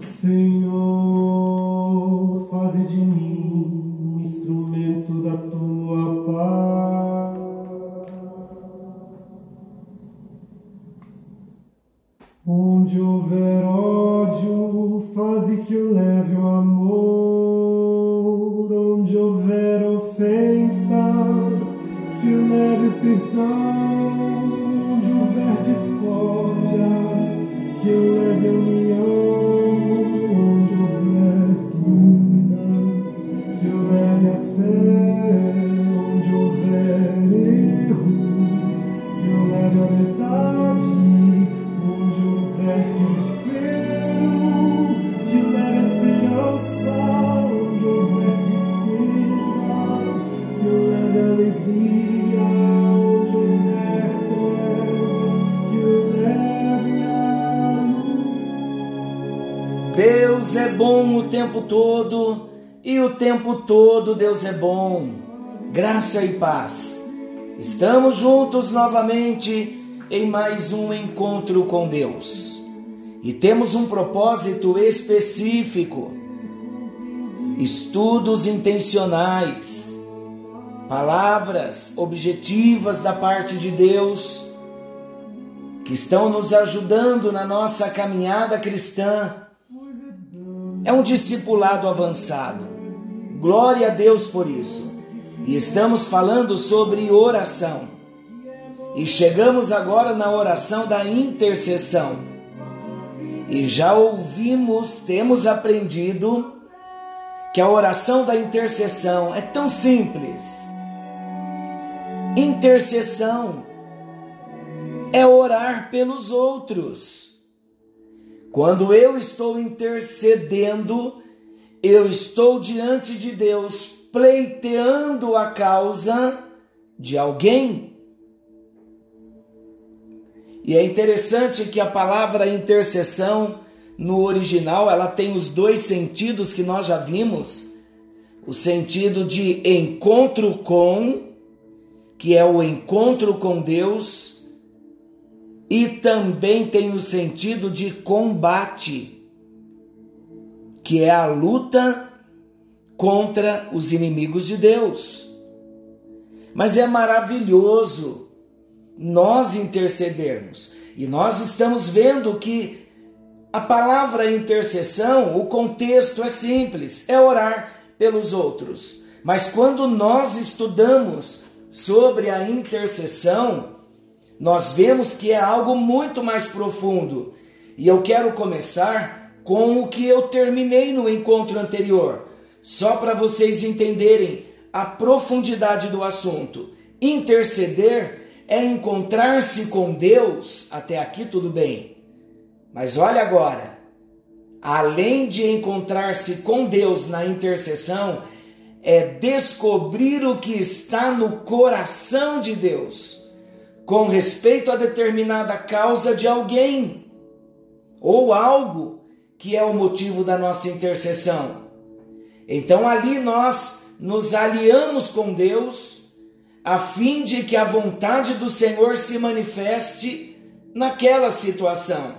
Senhor, Deus é bom o tempo todo e o tempo todo Deus é bom. Graça e paz. Estamos juntos novamente em mais um encontro com Deus. E temos um propósito específico. Estudos intencionais, palavras objetivas da parte de Deus que estão nos ajudando na nossa caminhada cristã é um discipulado avançado. Glória a Deus por isso. E estamos falando sobre oração. E chegamos agora na oração da intercessão. E já ouvimos, temos aprendido que a oração da intercessão é tão simples. Intercessão é orar pelos outros. Quando eu estou intercedendo, eu estou diante de Deus pleiteando a causa de alguém. E é interessante que a palavra intercessão no original, ela tem os dois sentidos que nós já vimos. O sentido de encontro com, que é o encontro com Deus, e também tem o sentido de combate, que é a luta contra os inimigos de Deus. Mas é maravilhoso nós intercedermos. E nós estamos vendo que a palavra intercessão, o contexto é simples, é orar pelos outros. Mas quando nós estudamos sobre a intercessão, nós vemos que é algo muito mais profundo. E eu quero começar com o que eu terminei no encontro anterior, só para vocês entenderem a profundidade do assunto. Interceder é encontrar-se com Deus, até aqui tudo bem. Mas olha agora, além de encontrar-se com Deus na intercessão, é descobrir o que está no coração de Deus com respeito a determinada causa de alguém ou algo que é o motivo da nossa intercessão. Então ali nós nos aliamos com Deus a fim de que a vontade do Senhor se manifeste naquela situação.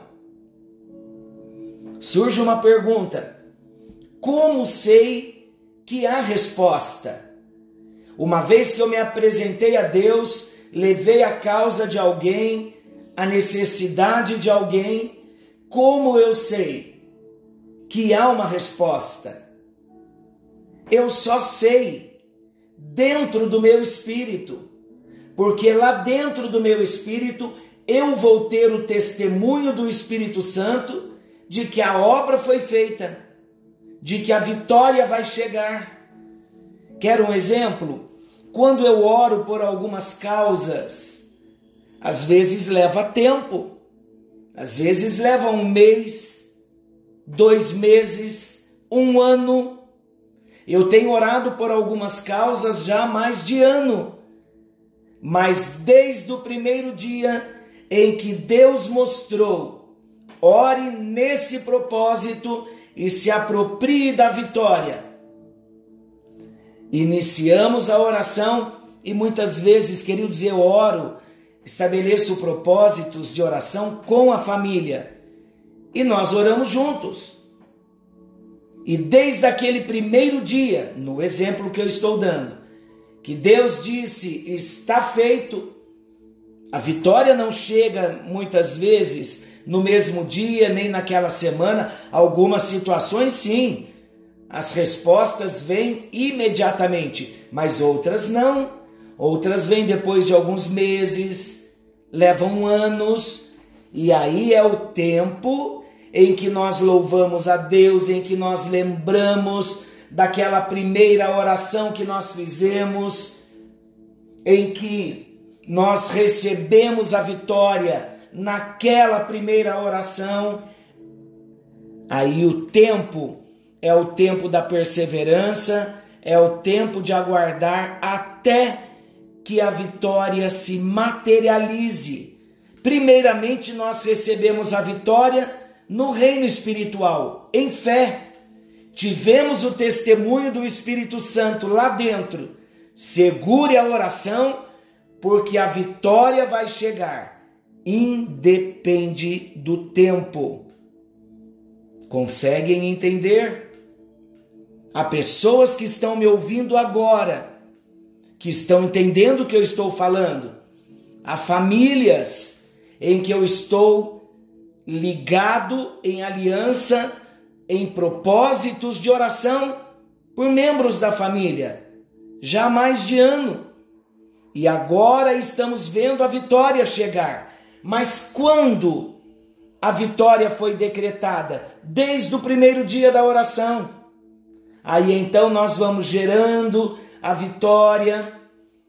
Surge uma pergunta: como sei que há resposta? Uma vez que eu me apresentei a Deus, levei a causa de alguém, a necessidade de alguém, como eu sei que há uma resposta? Eu só sei dentro do meu espírito, porque lá dentro do meu espírito eu vou ter o testemunho do Espírito Santo de que a obra foi feita, de que a vitória vai chegar. Quer um exemplo? Quando eu oro por algumas causas, às vezes leva tempo, às vezes leva um mês, dois meses, um ano. Eu tenho orado por algumas causas já há mais de ano, mas desde o primeiro dia em que Deus mostrou, ore nesse propósito e se aproprie da vitória. Iniciamos a oração e muitas vezes, queridos, eu oro, estabeleço propósitos de oração com a família e nós oramos juntos. E desde aquele primeiro dia, no exemplo que eu estou dando, que Deus disse: está feito. A vitória não chega muitas vezes no mesmo dia, nem naquela semana. Algumas situações, sim, as respostas vêm imediatamente, mas outras não. Outras vêm depois de alguns meses, levam anos, e aí é o tempo em que nós louvamos a Deus, em que nós lembramos daquela primeira oração que nós fizemos, em que nós recebemos a vitória naquela primeira oração. Aí o tempo é o tempo da perseverança, é o tempo de aguardar até que a vitória se materialize. Primeiramente, nós recebemos a vitória no reino espiritual, em fé tivemos o testemunho do Espírito Santo lá dentro. Segure a oração, porque a vitória vai chegar, independe do tempo. Conseguem entender? Há pessoas que estão me ouvindo agora, que estão entendendo o que eu estou falando. Há famílias em que eu estou ligado em aliança em propósitos de oração por membros da família, já há mais de ano. E agora estamos vendo a vitória chegar. Mas quando a vitória foi decretada? Desde o primeiro dia da oração. Aí então nós vamos gerando a vitória,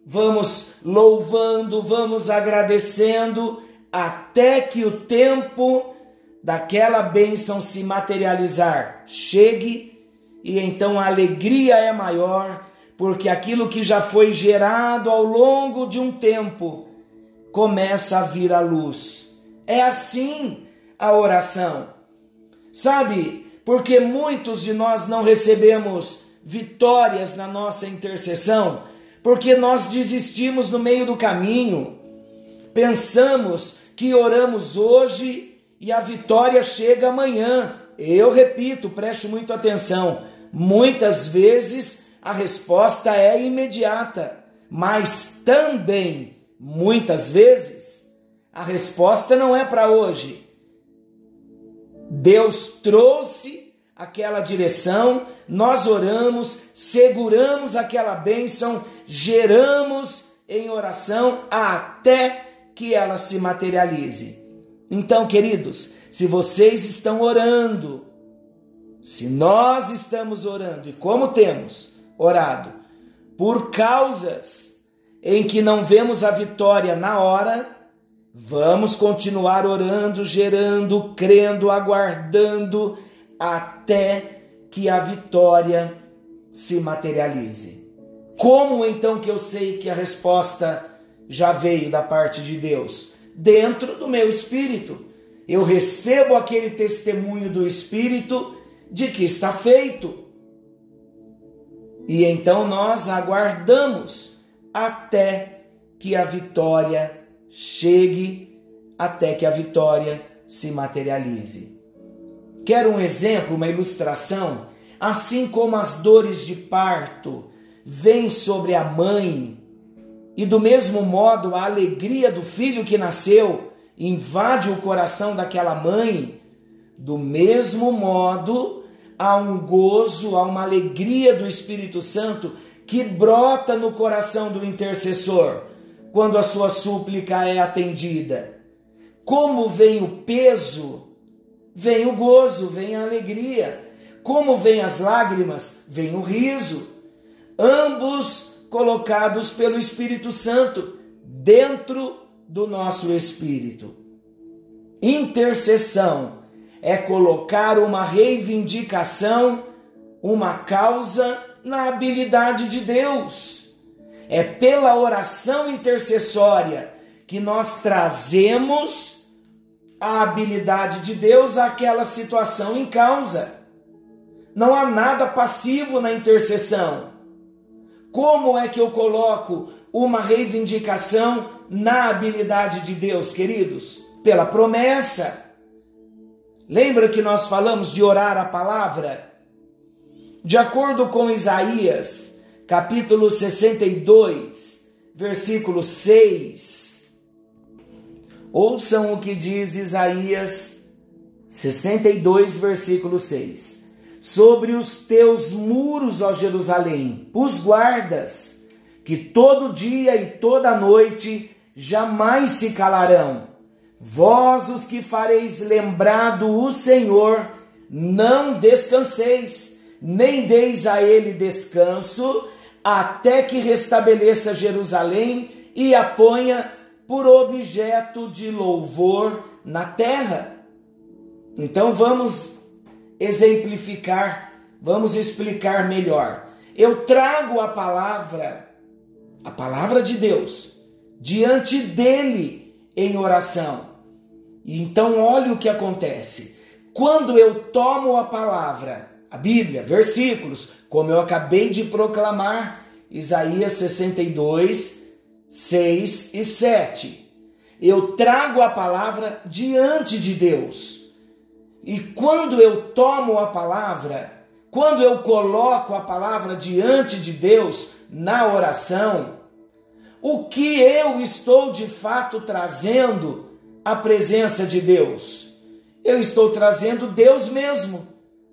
vamos louvando, vamos agradecendo, até que o tempo daquela bênção se materializar chegue, e então a alegria é maior, porque aquilo que já foi gerado ao longo de um tempo começa a vir à luz. É assim a oração. Sabe, porque muitos de nós não recebemos vitórias na nossa intercessão, porque nós desistimos no meio do caminho. Pensamos que oramos hoje e a vitória chega amanhã. Eu repito, preste muito atenção. Muitas vezes a resposta é imediata, mas também, muitas vezes, a resposta não é para hoje. Deus trouxe aquela direção, nós oramos, seguramos aquela bênção, geramos em oração até que ela se materialize. Então, queridos, se vocês estão orando, se nós estamos orando, e como temos orado, por causas em que não vemos a vitória na hora, vamos continuar orando, gerando, crendo, aguardando, até que a vitória se materialize. Como então que eu sei que a resposta já veio da parte de Deus? dentro do meu espírito. Eu recebo aquele testemunho do espírito de que está feito. E então nós aguardamos até que a vitória chegue, até que a vitória se materialize. Quero um exemplo, uma ilustração? Assim como as dores de parto vêm sobre a mãe e do mesmo modo, a alegria do filho que nasceu invade o coração daquela mãe. Do mesmo modo, há um gozo, há uma alegria do Espírito Santo que brota no coração do intercessor quando a sua súplica é atendida. Como vem o peso, vem o gozo, vem a alegria. Como vem as lágrimas, vem o riso. Ambos colocados pelo Espírito Santo dentro do nosso espírito. Intercessão é colocar uma reivindicação, uma causa na habilidade de Deus. É pela oração intercessória que nós trazemos a habilidade de Deus àquela situação em causa. Não há nada passivo na intercessão. Como é que eu coloco uma reivindicação na habilidade de Deus, queridos? Pela promessa. Lembra que nós falamos de orar a palavra? De acordo com Isaías, capítulo 62, versículo 6, ouçam o que diz Isaías 62, versículo 6. Sobre os teus muros, ó Jerusalém, os guardas, que todo dia e toda noite jamais se calarão. Vós, os que fareis lembrado o Senhor, não descanseis, nem deis a ele descanso, até que restabeleça Jerusalém e a ponha por objeto de louvor na terra. Então vamos exemplificar, vamos explicar melhor. Eu trago a palavra, a palavra de Deus, diante dele em oração. E então olhe o que acontece. Quando eu tomo a palavra, a Bíblia, versículos, como eu acabei de proclamar, Isaías 62, 6 e 7. Eu trago a palavra diante de Deus. E quando eu tomo a palavra, quando eu coloco a palavra diante de Deus na oração, o que eu estou de fato trazendo à presença de Deus? Eu estou trazendo Deus mesmo,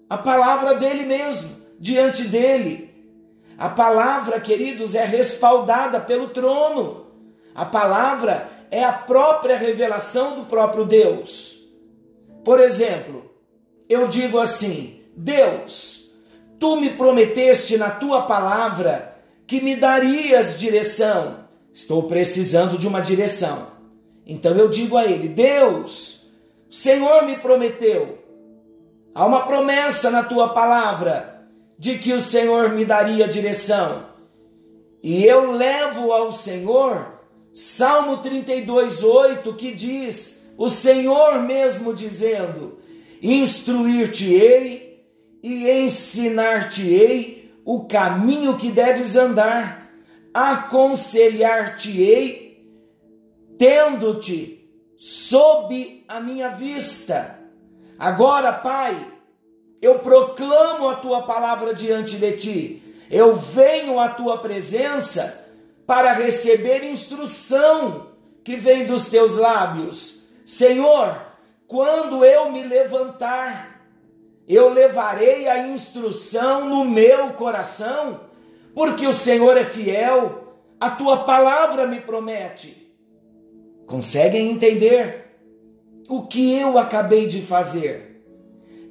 a palavra dele mesmo, diante dele. A palavra, queridos, é respaldada pelo trono. A palavra é a própria revelação do próprio Deus. Por exemplo, eu digo assim: Deus, tu me prometeste na tua palavra que me darias direção Estou precisando de uma direção. Então eu digo a ele: Deus, o Senhor me prometeu. Há uma promessa na tua palavra de que o Senhor me daria direção. E eu levo ao Senhor Salmo 32, 8, que diz: O Senhor mesmo dizendo: Instruir-te-ei e ensinar-te-ei o caminho que deves andar aconselhar-te-ei, tendo-te sob a minha vista. Agora, Pai, eu proclamo a tua palavra diante de ti. Eu venho à tua presença para receber instrução que vem dos teus lábios. Senhor, quando eu me levantar, eu levarei a instrução no meu coração porque o Senhor é fiel, a tua palavra me promete. Conseguem entender o que eu acabei de fazer?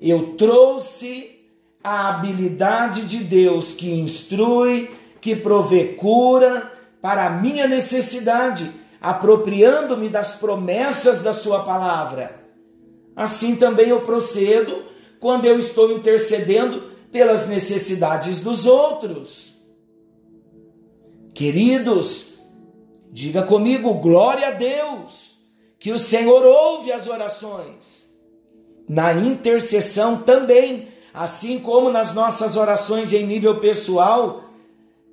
Eu trouxe a habilidade de Deus que instrui, que provê cura para a minha necessidade, apropriando-me das promessas da Sua palavra. Assim também eu procedo quando eu estou intercedendo pelas necessidades dos outros. Queridos, diga comigo, glória a Deus, que o Senhor ouve as orações. Na intercessão também, assim como nas nossas orações em nível pessoal,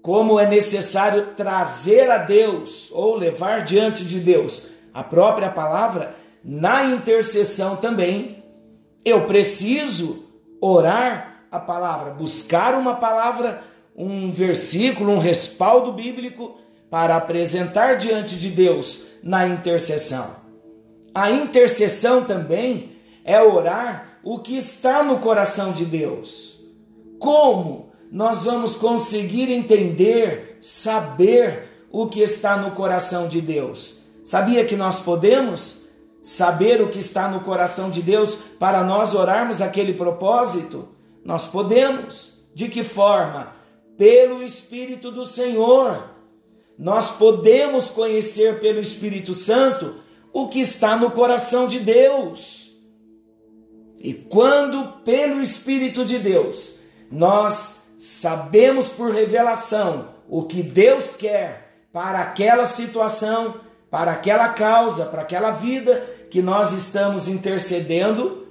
como é necessário trazer a Deus ou levar diante de Deus a própria palavra, na intercessão também, eu preciso orar a palavra, buscar uma palavra um versículo, um respaldo bíblico para apresentar diante de Deus na intercessão. A intercessão também é orar o que está no coração de Deus. Como nós vamos conseguir entender, saber o que está no coração de Deus? Sabia que nós podemos saber o que está no coração de Deus para nós orarmos aquele propósito? Nós podemos. De que forma? pelo Espírito do Senhor. Nós podemos conhecer pelo Espírito Santo o que está no coração de Deus. E quando pelo Espírito de Deus nós sabemos por revelação o que Deus quer para aquela situação, para aquela causa, para aquela vida que nós estamos intercedendo,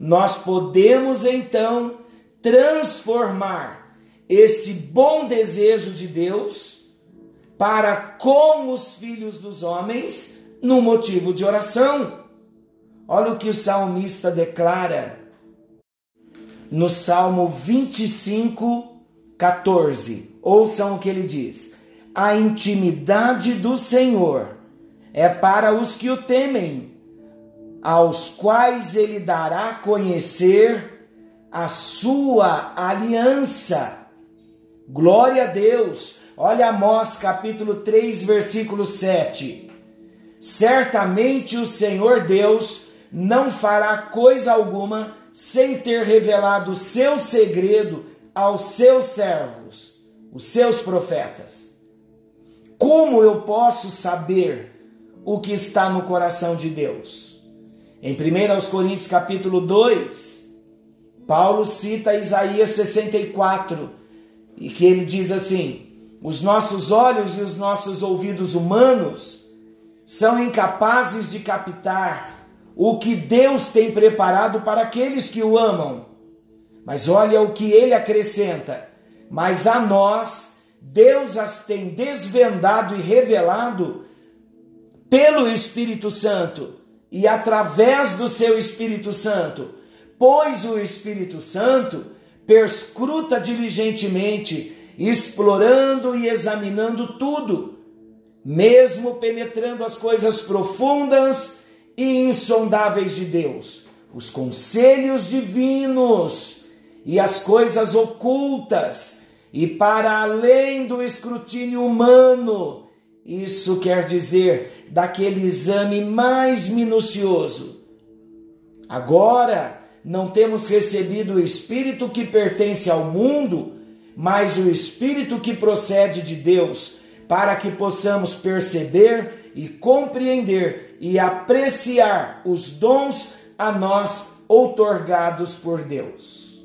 nós podemos então transformar esse bom desejo de Deus para com os filhos dos homens no motivo de oração. Olha o que o salmista declara no Salmo 25, 14. Ouçam o que ele diz: A intimidade do Senhor é para os que o temem, aos quais ele dará a conhecer a sua aliança. Glória a Deus. Olha Amós capítulo 3, versículo 7. Certamente o Senhor Deus não fará coisa alguma sem ter revelado o seu segredo aos seus servos, os seus profetas. Como eu posso saber o que está no coração de Deus? Em 1 Coríntios capítulo 2, Paulo cita Isaías 64, e que ele diz assim: os nossos olhos e os nossos ouvidos humanos são incapazes de captar o que Deus tem preparado para aqueles que o amam. Mas olha o que ele acrescenta: mas a nós Deus as tem desvendado e revelado pelo Espírito Santo e através do seu Espírito Santo, pois o Espírito Santo perscruta diligentemente, explorando e examinando tudo, mesmo penetrando as coisas profundas e insondáveis de Deus, os conselhos divinos e as coisas ocultas, e para além do escrutínio humano. Isso quer dizer daquele exame mais minucioso. Agora, não temos recebido o Espírito que pertence ao mundo, mas o Espírito que procede de Deus, para que possamos perceber e compreender e apreciar os dons a nós outorgados por Deus.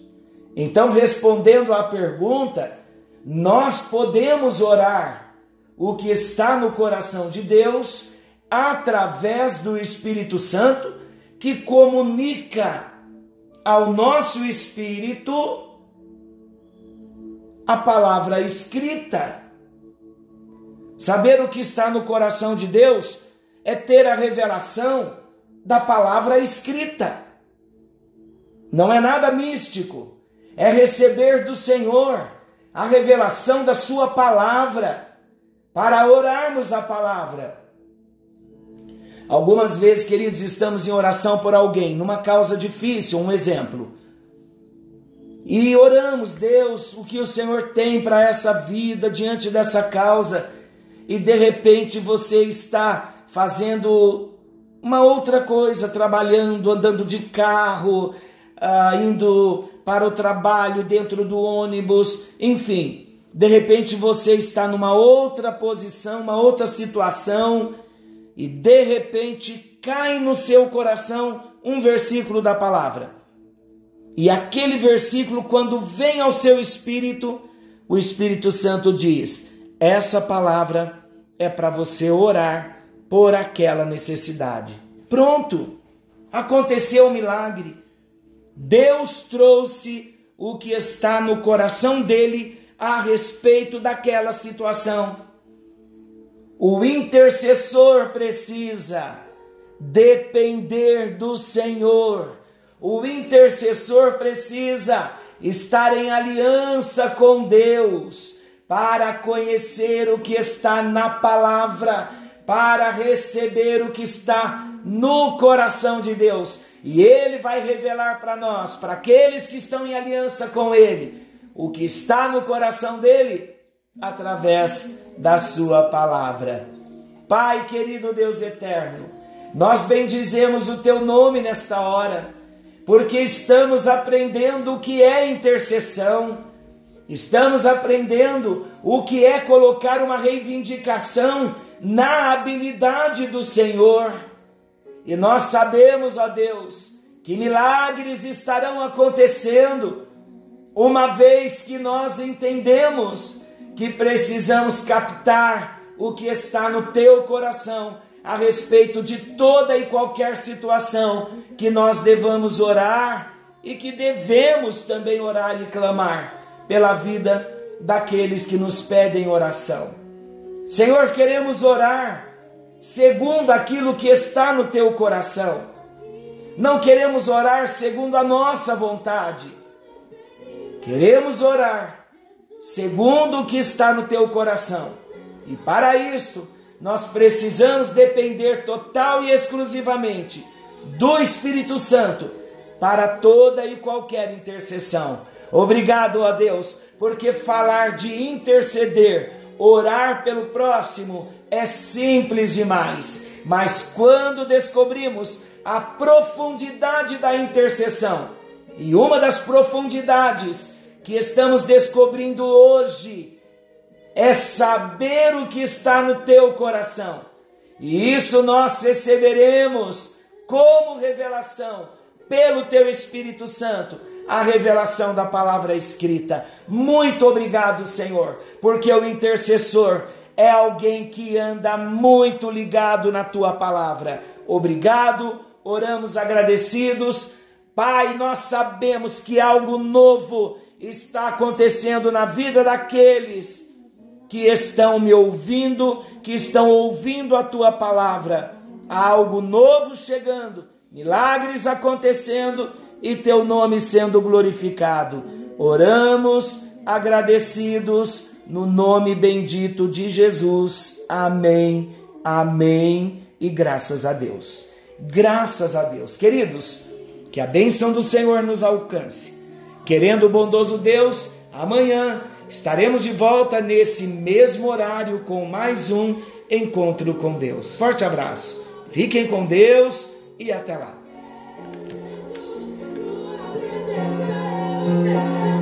Então, respondendo à pergunta, nós podemos orar o que está no coração de Deus através do Espírito Santo que comunica ao nosso espírito a palavra escrita. Saber o que está no coração de Deus é ter a revelação da palavra escrita. Não é nada místico, é receber do Senhor a revelação da Sua palavra para orarmos a palavra. Algumas vezes, queridos, estamos em oração por alguém, numa causa difícil, um exemplo. E oramos, Deus, o que o Senhor tem para essa vida diante dessa causa, e de repente você está fazendo uma outra coisa, trabalhando, andando de carro, ah, indo para o trabalho dentro do ônibus, enfim. De repente você está numa outra posição, uma outra situação, e de repente cai no seu coração um versículo da palavra. E aquele versículo, quando vem ao seu espírito, o Espírito Santo diz: essa palavra é para você orar por aquela necessidade. Pronto! Aconteceu o milagre. Deus trouxe o que está no coração dele a respeito daquela situação. O intercessor precisa depender do Senhor. O intercessor precisa estar em aliança com Deus para conhecer o que está na palavra para receber o que está no coração de Deus. E Ele vai revelar para nós, para aqueles que estão em aliança com Ele, o que está no coração dele através da Sua palavra. Pai querido Deus eterno, nós bendizemos o Teu nome nesta hora, porque estamos aprendendo o que é intercessão. Estamos aprendendo o que é colocar uma reivindicação na habilidade do Senhor. E nós sabemos, ó Deus, que milagres estarão acontecendo, uma vez que nós entendemos que precisamos captar o que está no teu coração a respeito de toda e qualquer situação que nós devamos orar e que devemos também orar e clamar pela vida daqueles que nos pedem oração. Senhor, queremos orar segundo aquilo que está no teu coração. Não queremos orar segundo a nossa vontade, Queremos orar segundo o que está no teu coração. E para isso, nós precisamos depender total e exclusivamente do Espírito Santo para toda e qualquer intercessão. Obrigado a Deus, porque falar de interceder, orar pelo próximo é simples demais, mas quando descobrimos a profundidade da intercessão, e uma das profundidades que estamos descobrindo hoje é saber o que está no teu coração. E isso nós receberemos como revelação pelo teu Espírito Santo, a revelação da palavra escrita. Muito obrigado, Senhor, porque o intercessor é alguém que anda muito ligado na tua palavra. Obrigado, oramos agradecidos. Pai, nós sabemos que algo novo está acontecendo na vida daqueles que estão me ouvindo, que estão ouvindo a tua palavra. Há algo novo chegando, milagres acontecendo e teu nome sendo glorificado. Oramos agradecidos no nome bendito de Jesus. Amém, amém e graças a Deus. Graças a Deus. Queridos, que a bênção do Senhor nos alcance. Querendo o bondoso Deus, amanhã estaremos de volta nesse mesmo horário com mais um encontro com Deus. Forte abraço. Fiquem com Deus e até lá. Yeah.